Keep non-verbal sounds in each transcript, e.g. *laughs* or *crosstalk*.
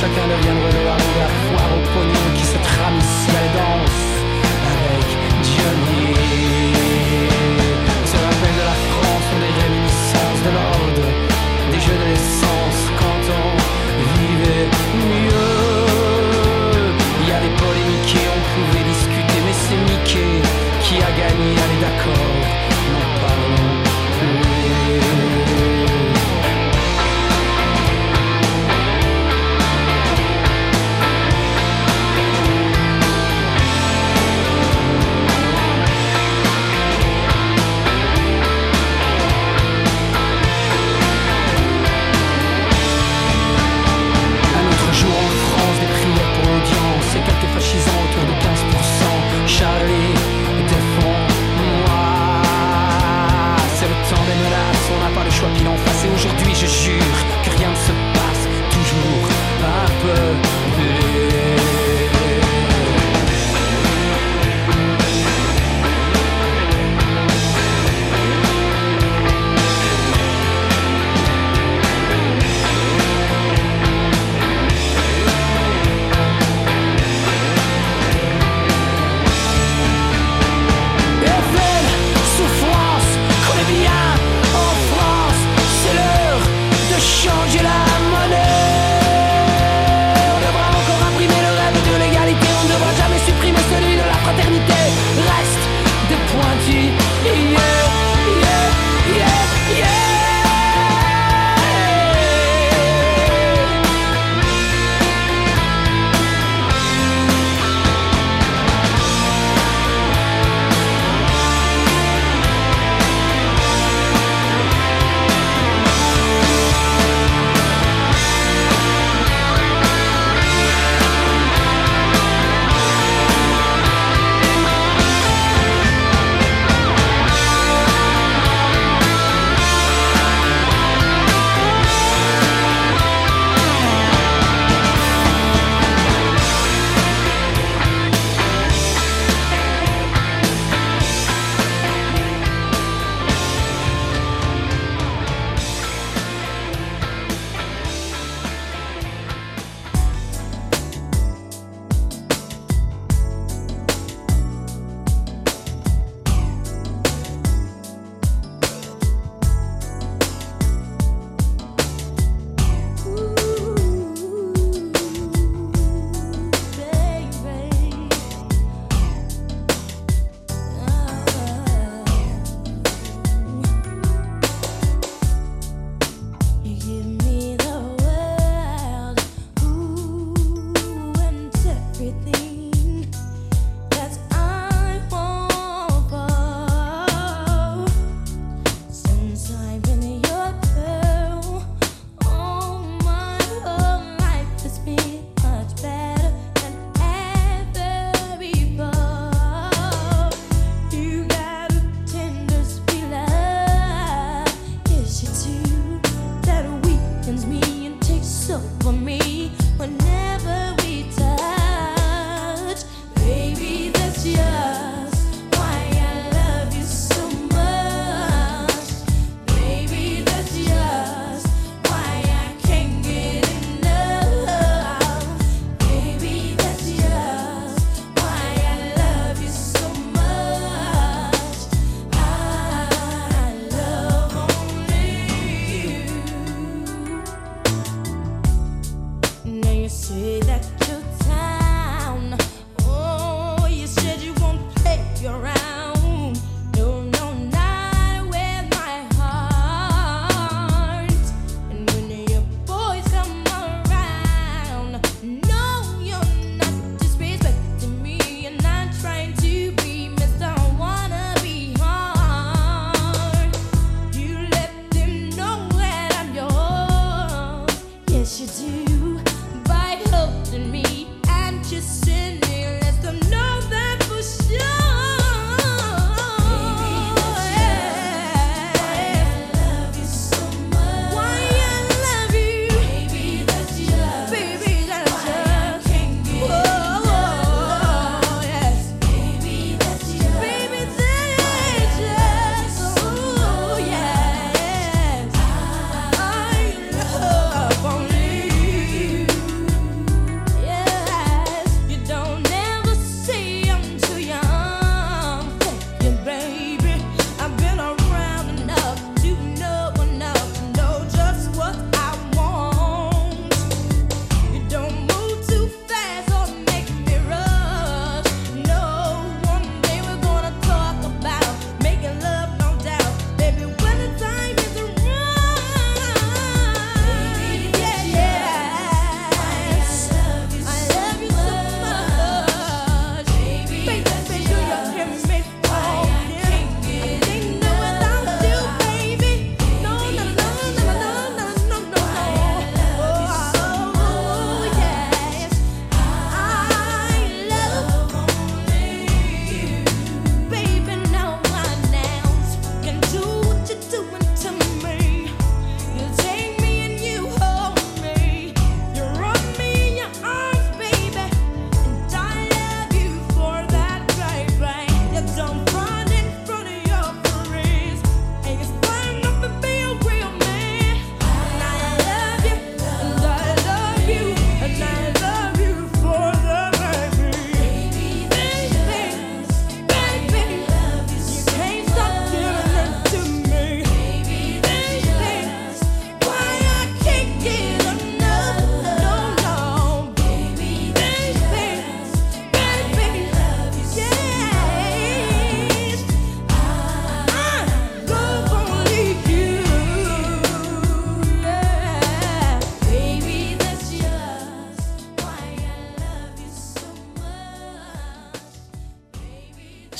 chacun devient de la de la foire au pognon qui se trame ici à la danse avec Johnny. Se rappelle de la France, on des réminiscences de l'ordre, des jeux de quand on vivait mieux. Il y a des polémiques et on pouvait discuter, mais c'est Mickey qui a gagné, allez d'accord,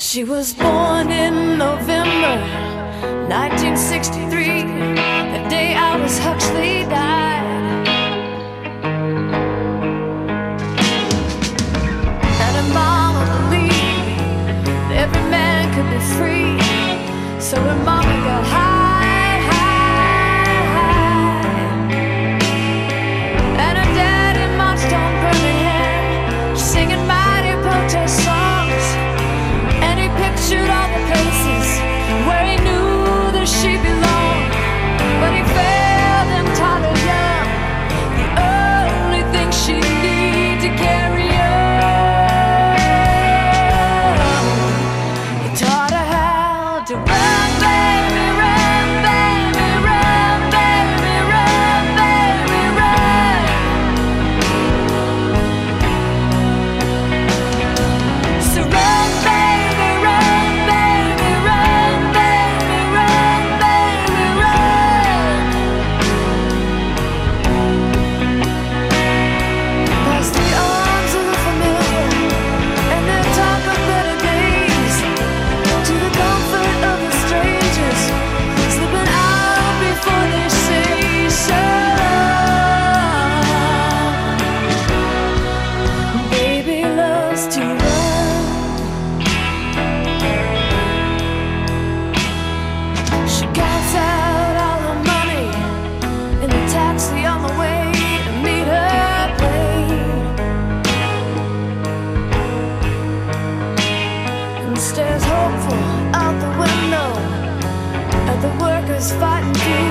She was born in November 1963, the day Aldous Huxley died. And her mama believed every man could be free, so her mama got high. just fighting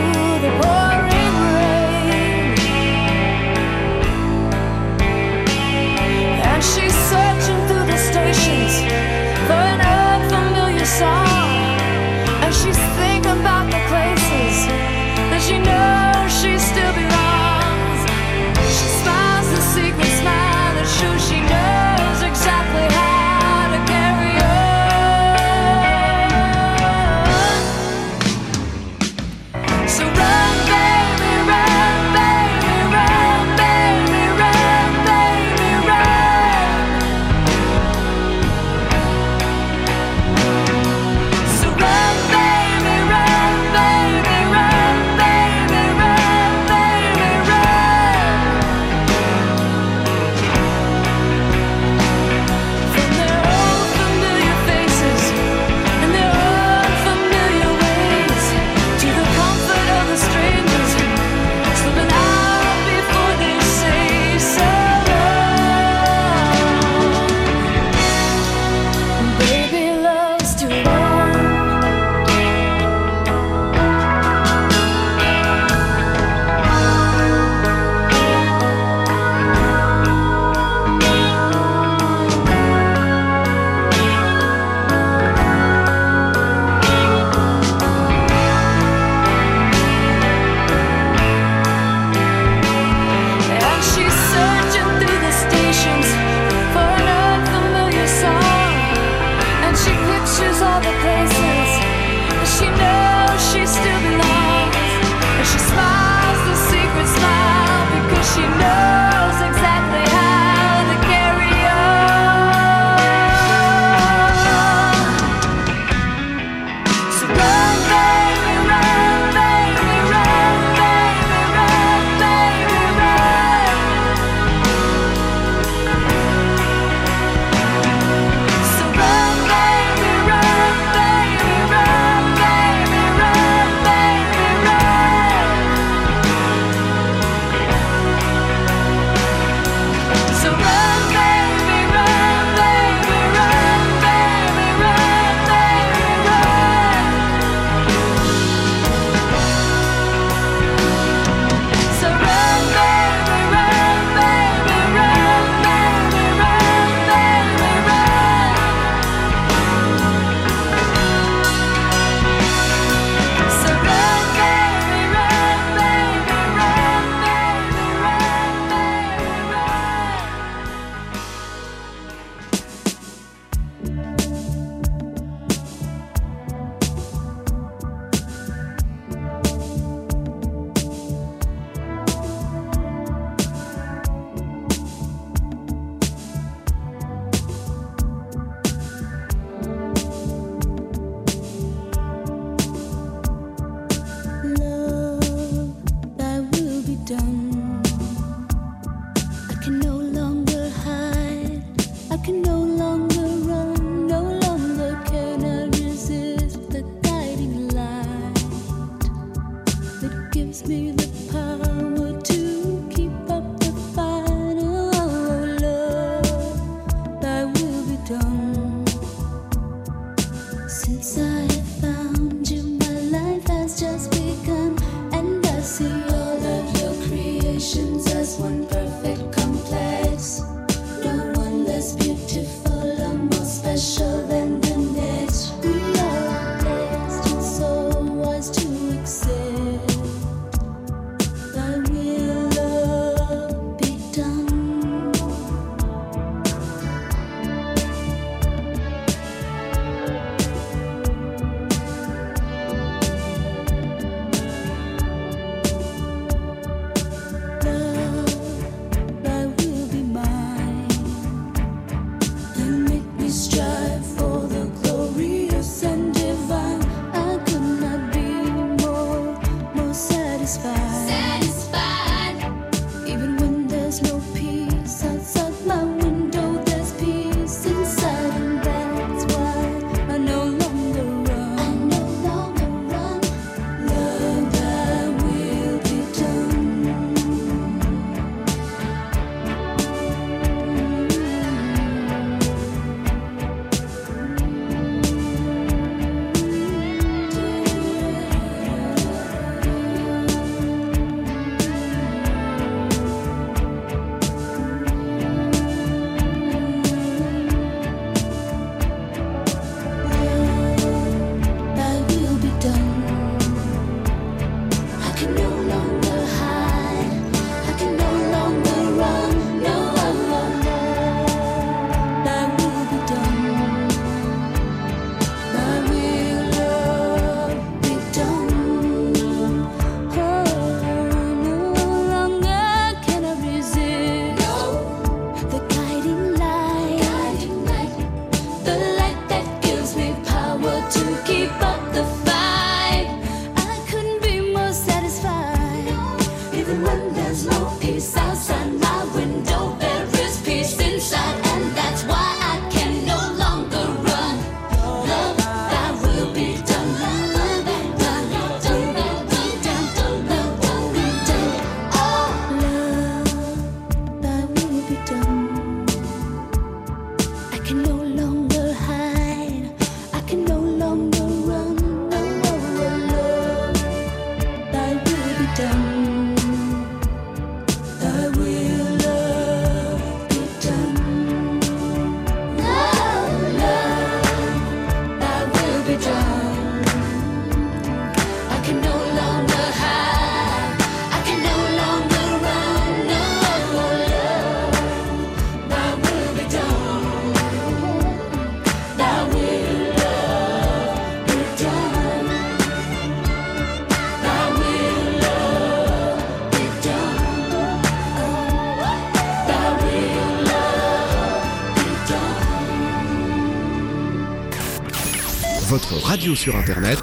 radio sur internet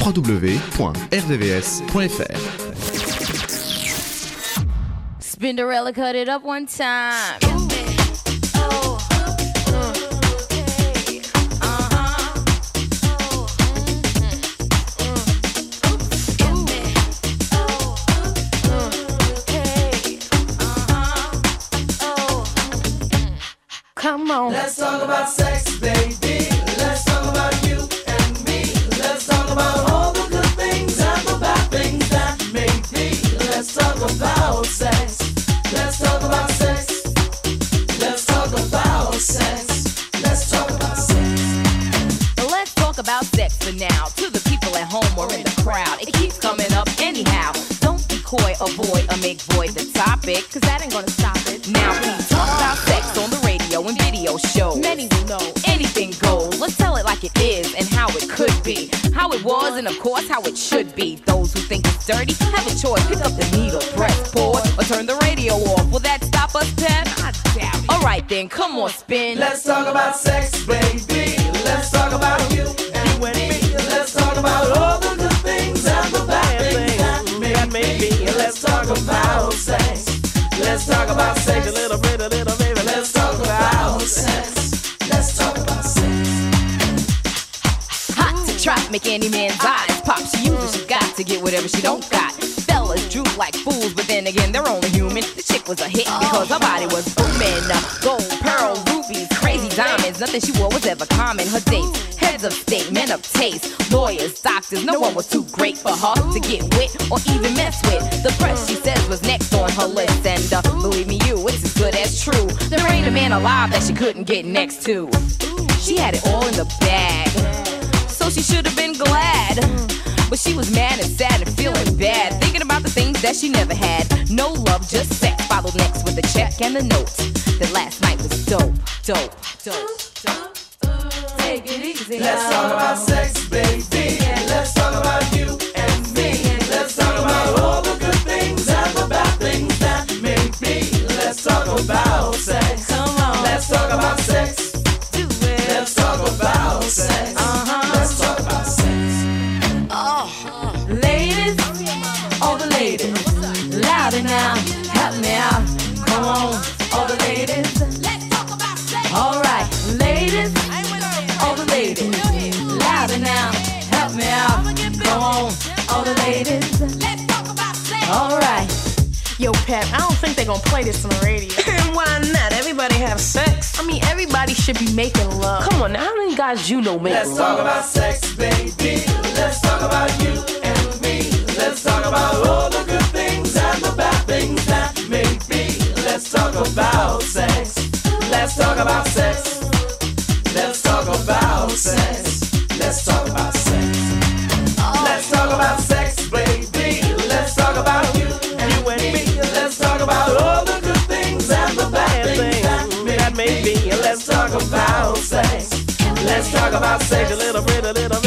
www.rdvs.fr. Spinderella cut it up one time. Come on. Let's talk about sex, Alright then, come on, spin. Let's talk about sex, baby. Let's talk about you and me. Let's talk about all the good things and the bad things that may be. Let's talk about sex. Let's talk about sex. A little bit, a little baby. Let's talk about sex. Let's talk about sex. Hot to trap, make any man's eyes pop. She uses, she got to get whatever she don't got. Fellas droop like fools, but then again, they're only human. The chick was a hit because her body was booming. Nothing she wore was ever common. Her dates, heads of state, men of taste, lawyers, doctors. No one was too great for her to get with or even mess with. The press, she says, was next on her list. And uh, believe me, you, it's as good as true. There ain't a man alive that she couldn't get next to. She had it all in the bag, so she should have been glad. But she was mad and sad and feeling bad, thinking about the things that she never had. No love, just sex. Followed next with a check and a note. That last night was dope, dope, dope. Take it easy. Let's talk about sex, baby. Let's talk about this on the radio. *laughs* Why not? Everybody have sex. I mean, everybody should be making love. Come on, now, how many guys you know make Let's love? talk about sex, baby. Let's talk about you and me. Let's talk about all the good things and the bad things that make me. Let's talk about sex. Let's talk about sex. Let's talk about sex a little bit, a little bit.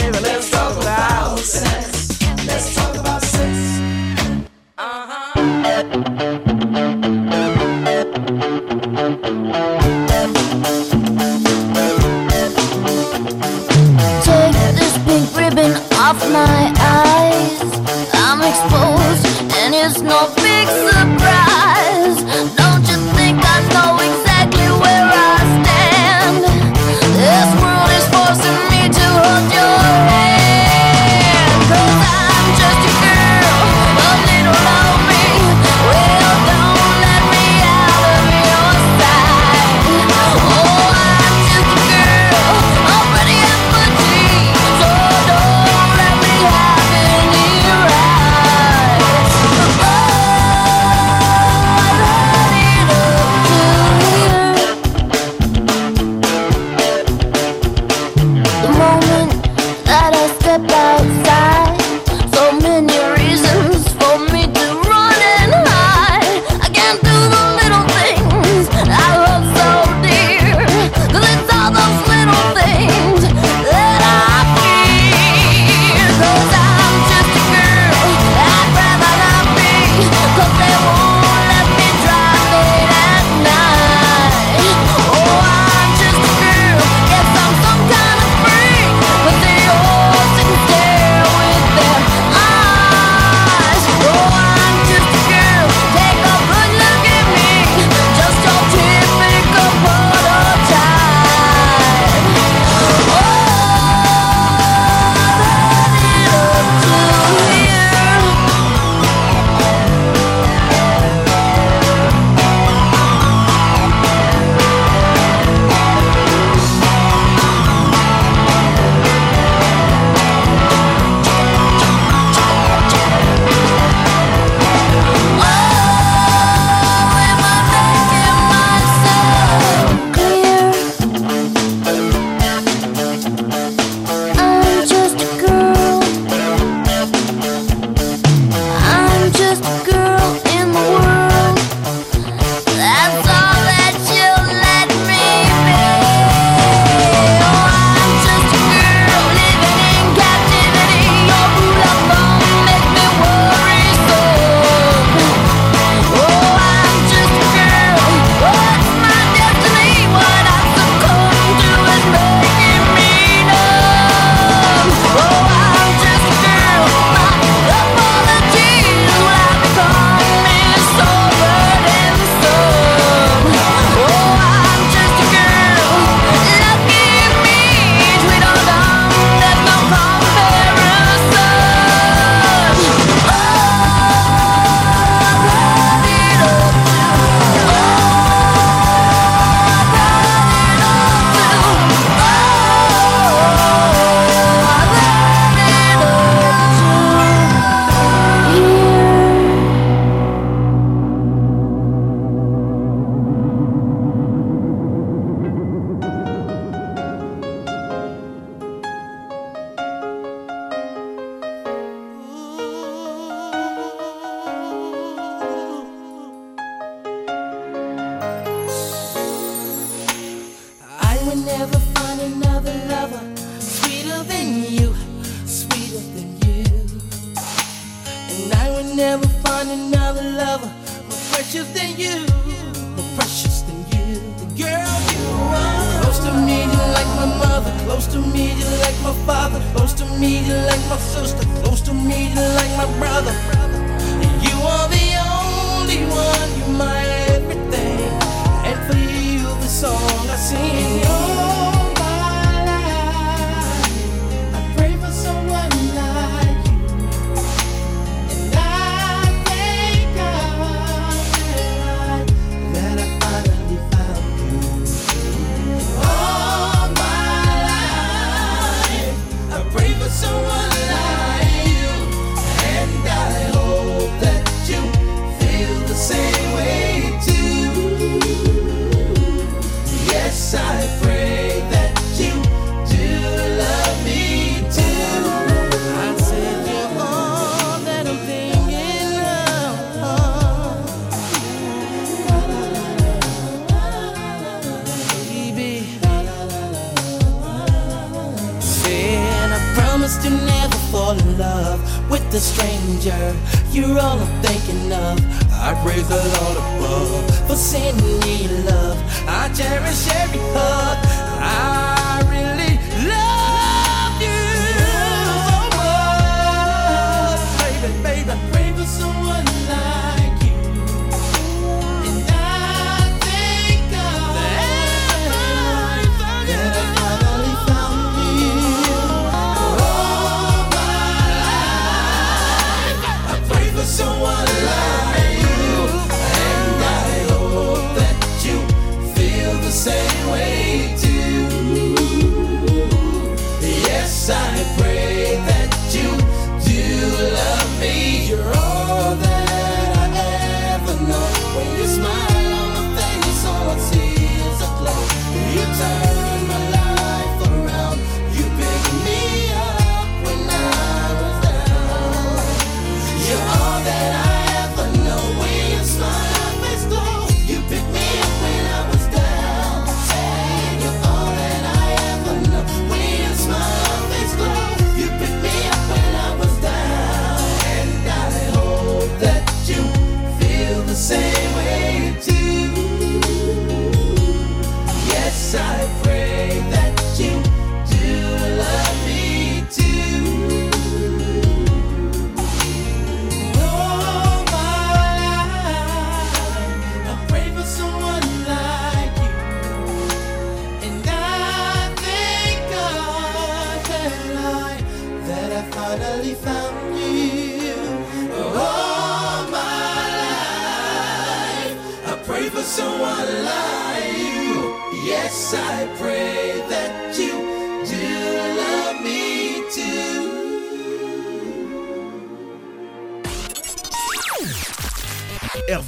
time.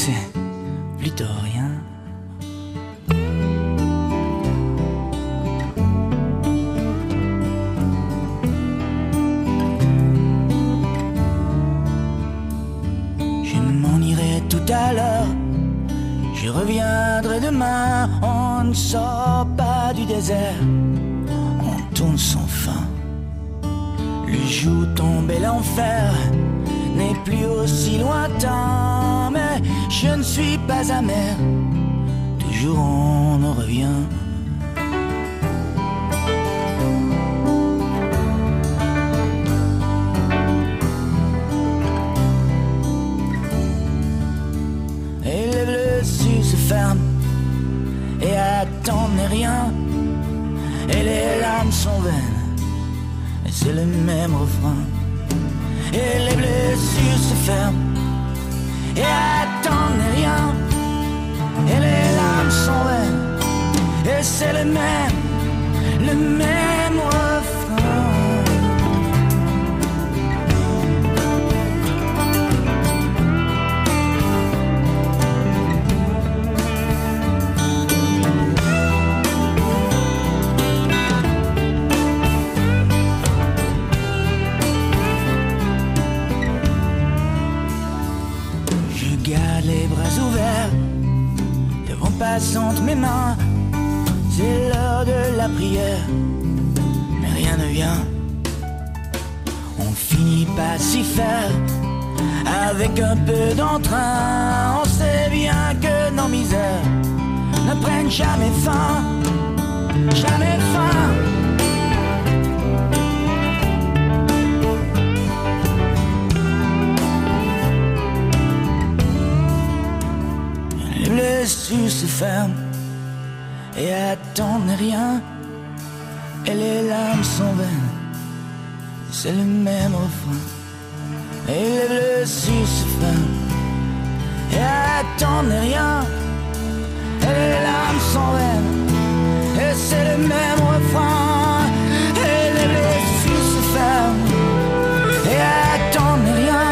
c'est plutôt rien. Je m'en irai tout à l'heure, je reviendrai demain. On ne sort pas du désert, on tourne sans fin. Le jour tombé l'enfer n'est plus aussi lointain je ne suis pas amer, toujours on en revient. Élève le su se ferme et attend n'est rien. Et les larmes sont vaines, et c'est le même refrain. Et les blessures se ferment, et attendent et les larmes sont vaines et c'est le même, le même mes mains. C'est l'heure de la prière, mais rien ne vient. On finit pas s'y faire avec un peu d'entrain. On sait bien que nos misères ne prennent jamais fin, jamais fin. Les blessures se ferment et attendent rien. Et les larmes sont vaines, c'est le même refrain. Et les blessures se ferment et attendent rien. Et les larmes sont vaines, et c'est le même refrain. Et les blessures se ferment et attendent rien.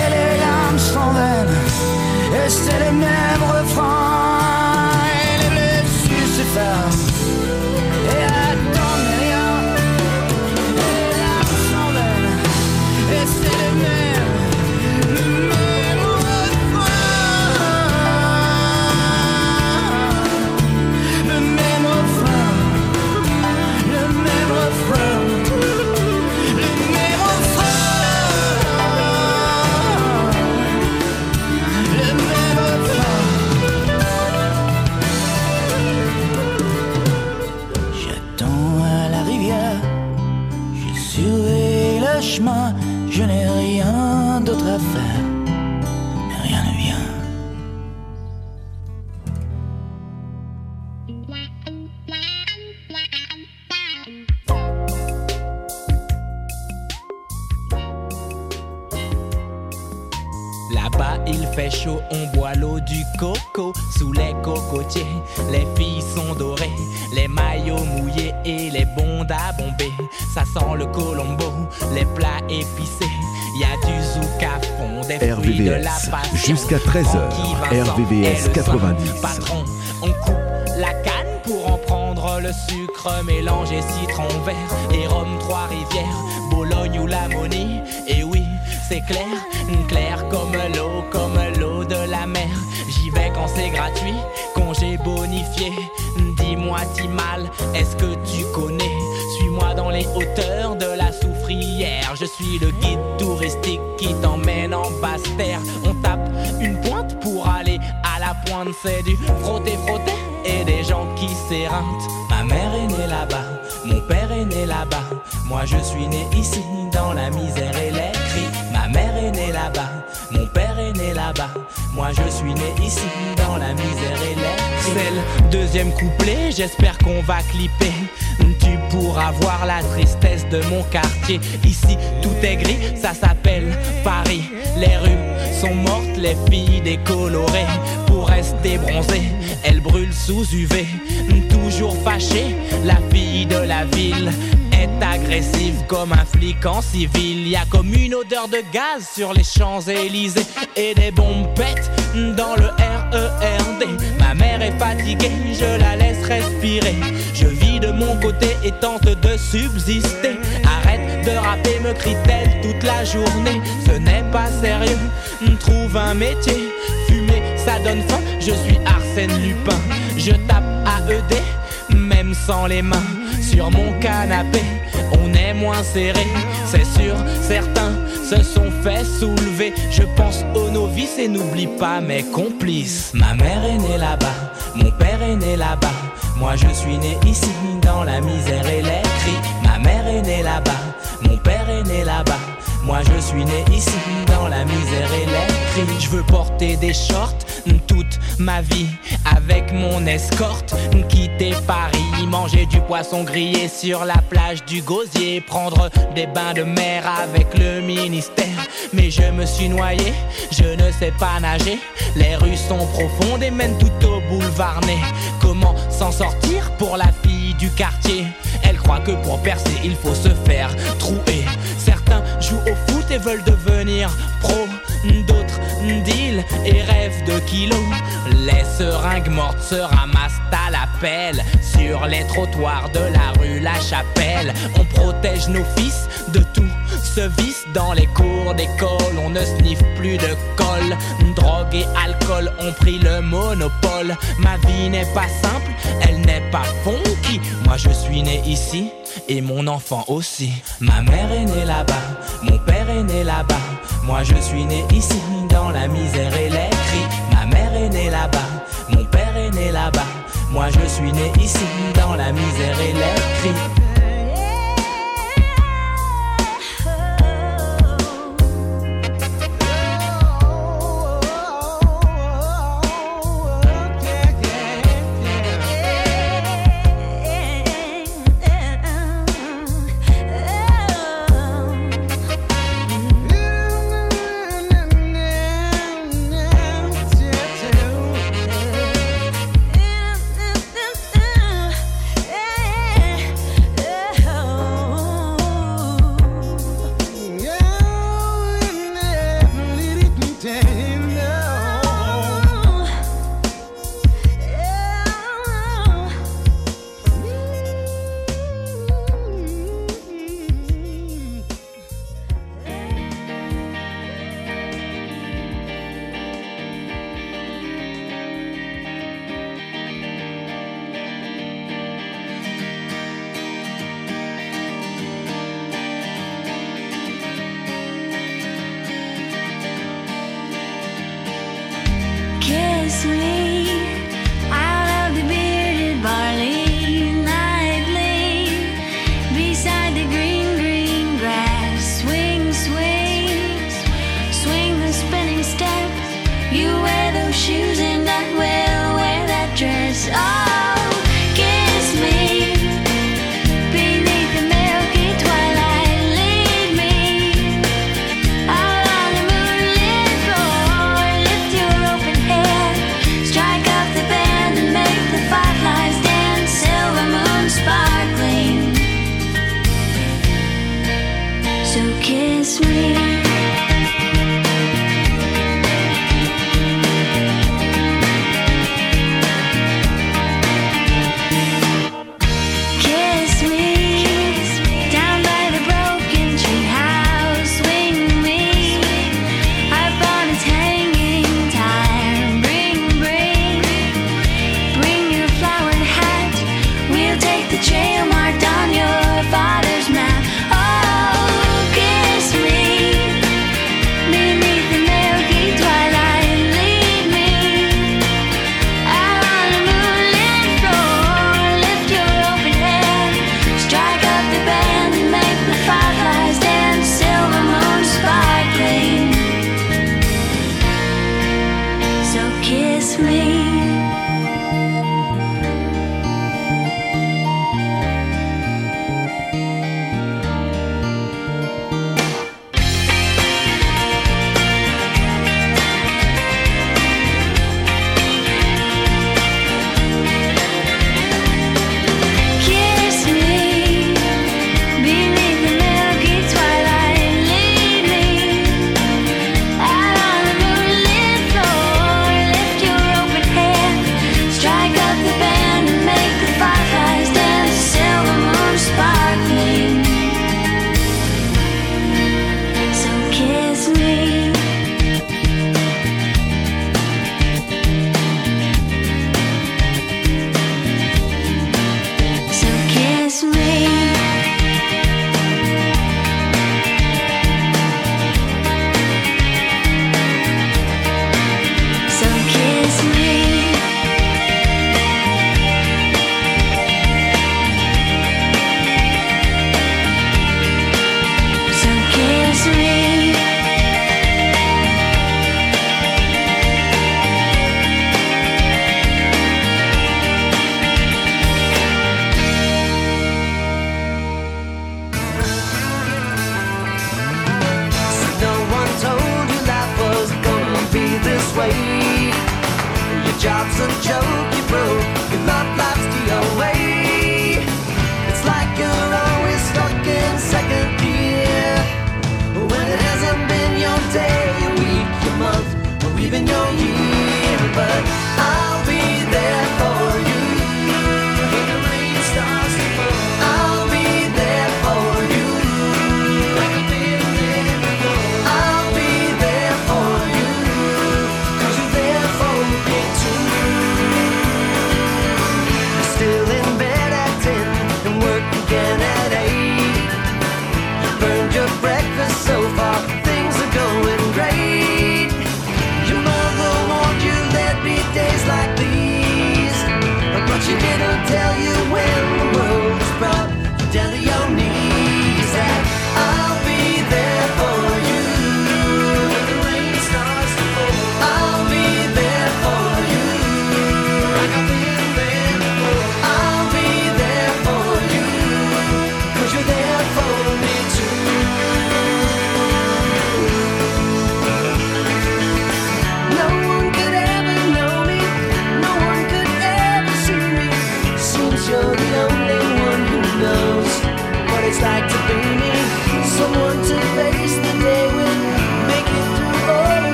Et les larmes sont vaines, et c'est le même. On boit l'eau du coco sous les cocotiers. Les filles sont dorées, les maillots mouillés et les bondes à bomber. Ça sent le colombo, les plats épicés. Y a du zouk à fond, des fruits de la passion. jusqu'à 13h, Francky Vincent RVVS est le 90. Patron, on coupe la canne pour en prendre le sucre mélangé citron vert et rhum Trois-Rivières, Bologne ou Lamonie. Et oui, c'est clair, clair comme l'eau, C'est gratuit, congé bonifié. Dis-moi, Timal, est-ce que tu connais? Suis-moi dans les hauteurs de la soufrière. Je suis le guide touristique qui t'emmène en basse terre. On tape une pointe pour aller à la pointe. C'est du frotter, frotter et des gens qui s'éreintent. Ma mère est née là-bas, mon père est né là-bas. Moi je suis né ici dans la misère et les cris. Ma mère est née là-bas, mon père est né là-bas. Moi je suis né ici dans la misère et les cris. C'est le deuxième couplet, j'espère qu'on va clipper. Tu pourras voir la tristesse de mon quartier. Ici tout est gris, ça s'appelle Paris. Les rues sont mortes, les filles décolorées. Pour rester bronzées, elles brûlent sous UV. Toujours fâchée, la fille de la ville agressive comme un flic en civil. Y a comme une odeur de gaz sur les Champs-Élysées et des bombes pètent dans le RERD. Ma mère est fatiguée, je la laisse respirer. Je vis de mon côté et tente de subsister. Arrête de rapper, me crie-t-elle toute la journée. Ce n'est pas sérieux, trouve un métier. Fumer, ça donne faim, je suis Arsène Lupin. Je tape AED, même sans les mains. Sur mon canapé, on est moins serré. C'est sûr, certains se sont fait soulever. Je pense aux novices et n'oublie pas mes complices. Ma mère est née là-bas, mon père est né là-bas. Moi je suis né ici dans la misère et les cris. Ma mère est née là-bas, mon père est né là-bas. Moi je suis né ici dans la misère et les cris. Je veux porter des shorts toute ma vie avec mon escorte. Quitter Paris, manger du poisson grillé sur la plage du Gosier, prendre des bains de mer avec le ministère. Mais je me suis noyé, je ne sais pas nager. Les rues sont profondes et mènent tout au boulevard né. Comment s'en sortir pour la fille du quartier? Elle croit que pour percer, il faut se faire trouer. Jouent au foot et veulent devenir pro. D'autres deal et rêvent de kilos. Les seringues mortes se ramassent à la pelle. Sur les trottoirs de la rue La Chapelle, on protège nos fils de tout ce vice dans les cours d'école. On ne sniffe plus de colle. Drogue et alcool ont pris le monopole. Ma vie n'est pas simple, elle n'est pas funky. Moi je suis né ici et mon enfant aussi. Ma mère est née là-bas, mon père est né là-bas. Moi je suis né ici dans la misère et les cris. Ma mère est née là-bas, mon père est né là-bas. Moi je suis né ici dans la misère et les cris. job's a joke you broke.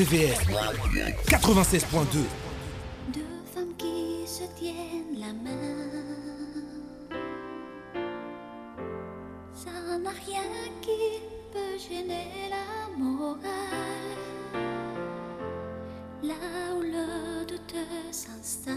96.2 Deux femmes qui se tiennent la main. Ça n'a rien qui peut gêner la morale. Là où le doute s'installe.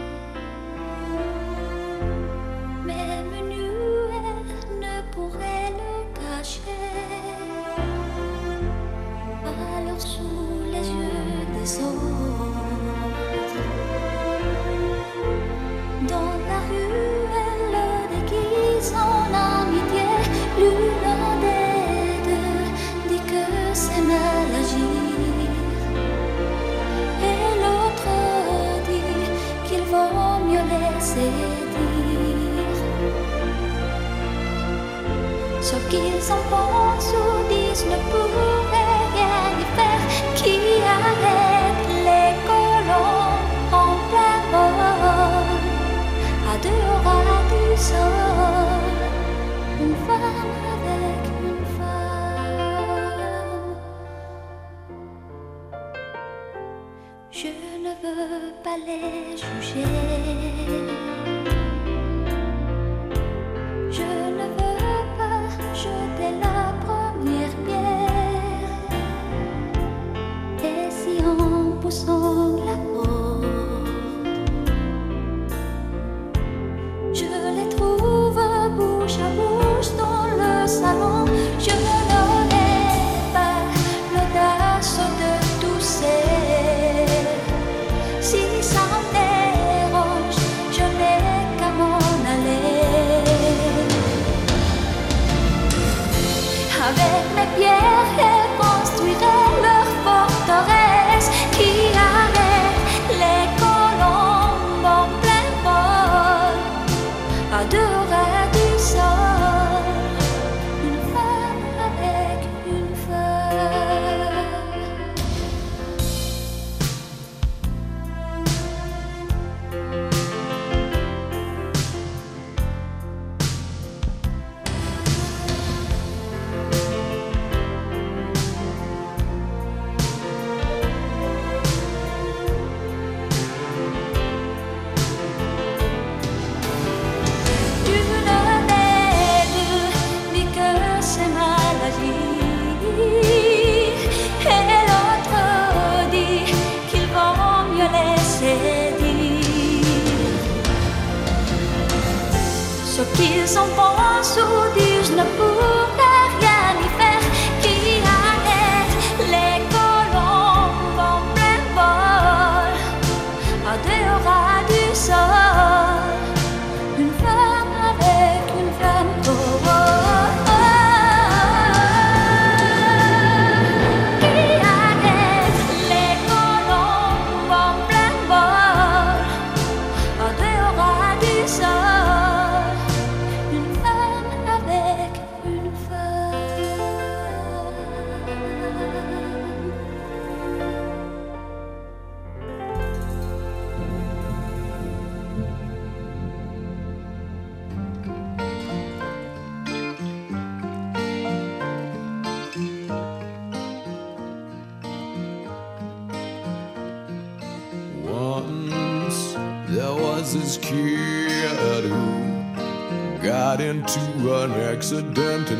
do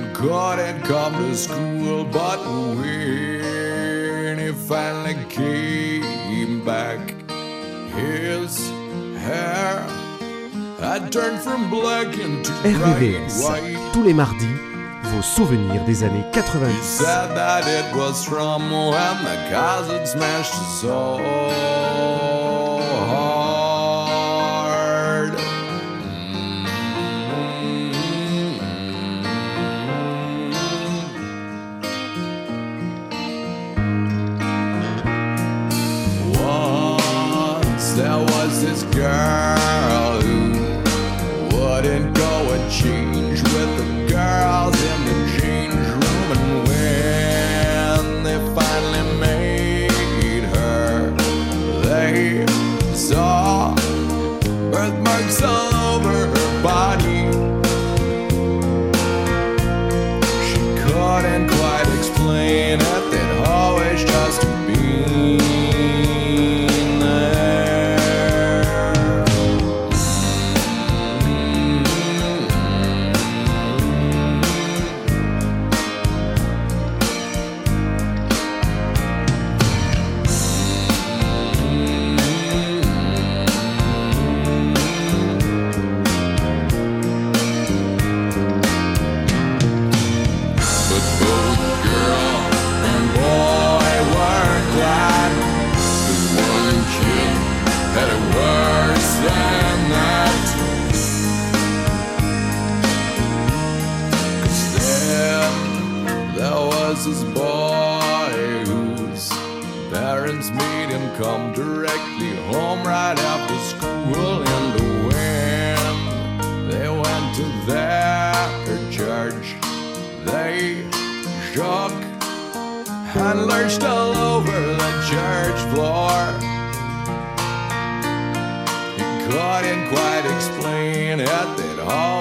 and couldn't come to school. But when he finally came back, his hair had turned from black into RVVS, white. tous les mardis, vos souvenirs des années 90. He said that it was from when the cousin smashed his soul. girl. parents made him come directly home right after school in the wind. They went to their church, they shook and lurched all over the church floor. He couldn't quite explain it, at all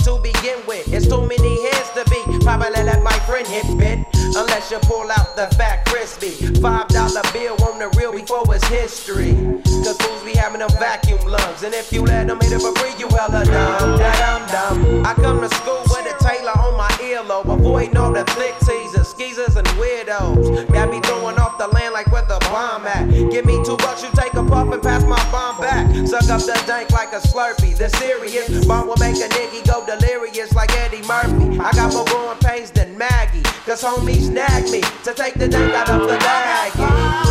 with. It's too many heads to be. Probably let my friend hit bit. Unless you pull out the fat crispy. Five dollar bill on the real before it's history. Cause fools be having them vacuum lungs. And if you let them hit it for free, you hella dumb. Da dum dum. I come to school with a Taylor on my earlobe. Avoiding all the flick teasers, skeezers, and weirdos. That be throwing off the land like where the bomb at. Give me two bucks, you Suck up the dank like a slurpee. The serious bomb will make a nigga go delirious like Eddie Murphy. I got more growing pains than Maggie. Cause homies nag me to take the dank out of the bag.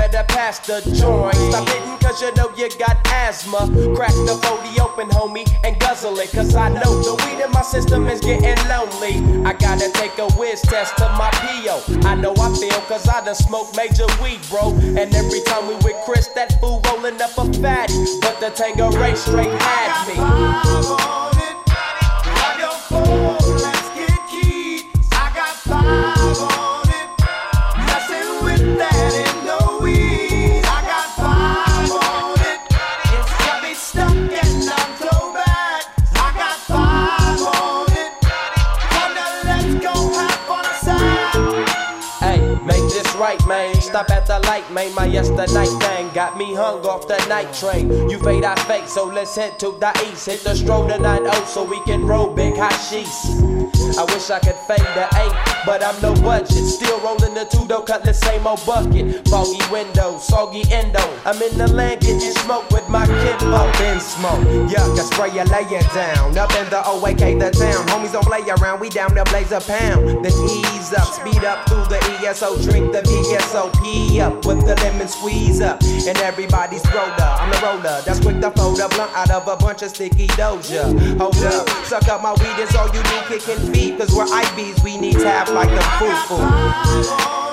Better pass the joint. Stop hitting cause you know you got asthma. Crack the 40 open, homie, and guzzle it. Cause I know the weed in my system is getting lonely. I gotta take a whiz test to my PO. I know I feel cause I done smoked major weed, bro. And every time we with Chris, that fool rolling up a fatty. But the Tango straight had me. Stop at the light, made My yesterday thing got me hung off the night train. You fade, I fake, so let's head to the east. Hit the stroll to 9 so we can roll big hot sheets. I wish I could fade the eight, but I'm no budget. Still rolling the two though, cut the same old bucket. Foggy window, soggy endo. I'm in the land getting smoke with my kid. Up in smoke, yuck, I spray you, lay down. Up in the OAK, the town. Homies don't play around, we down to blaze a pound. Then ease up, speed up through the ESO, drink the VSOP up with the lemon squeeze up. And everybody's roller, I'm the roller. That's quick to fold a blunt out of a bunch of sticky doja. Hold up, suck up my weed, is all you need kicking feet. Cause we're IBs, we need tap like the foo-foo. Is